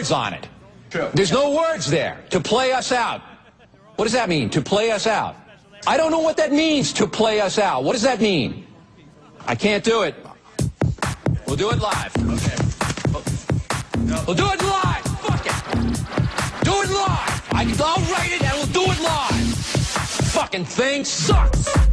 Words on it. There's no words there to play us out. What does that mean? To play us out? I don't know what that means to play us out. What does that mean? I can't do it. We'll do it live. Okay. We'll do it live. Fuck it. Do it live. I, I'll write it and we'll do it live. Fucking thing sucks.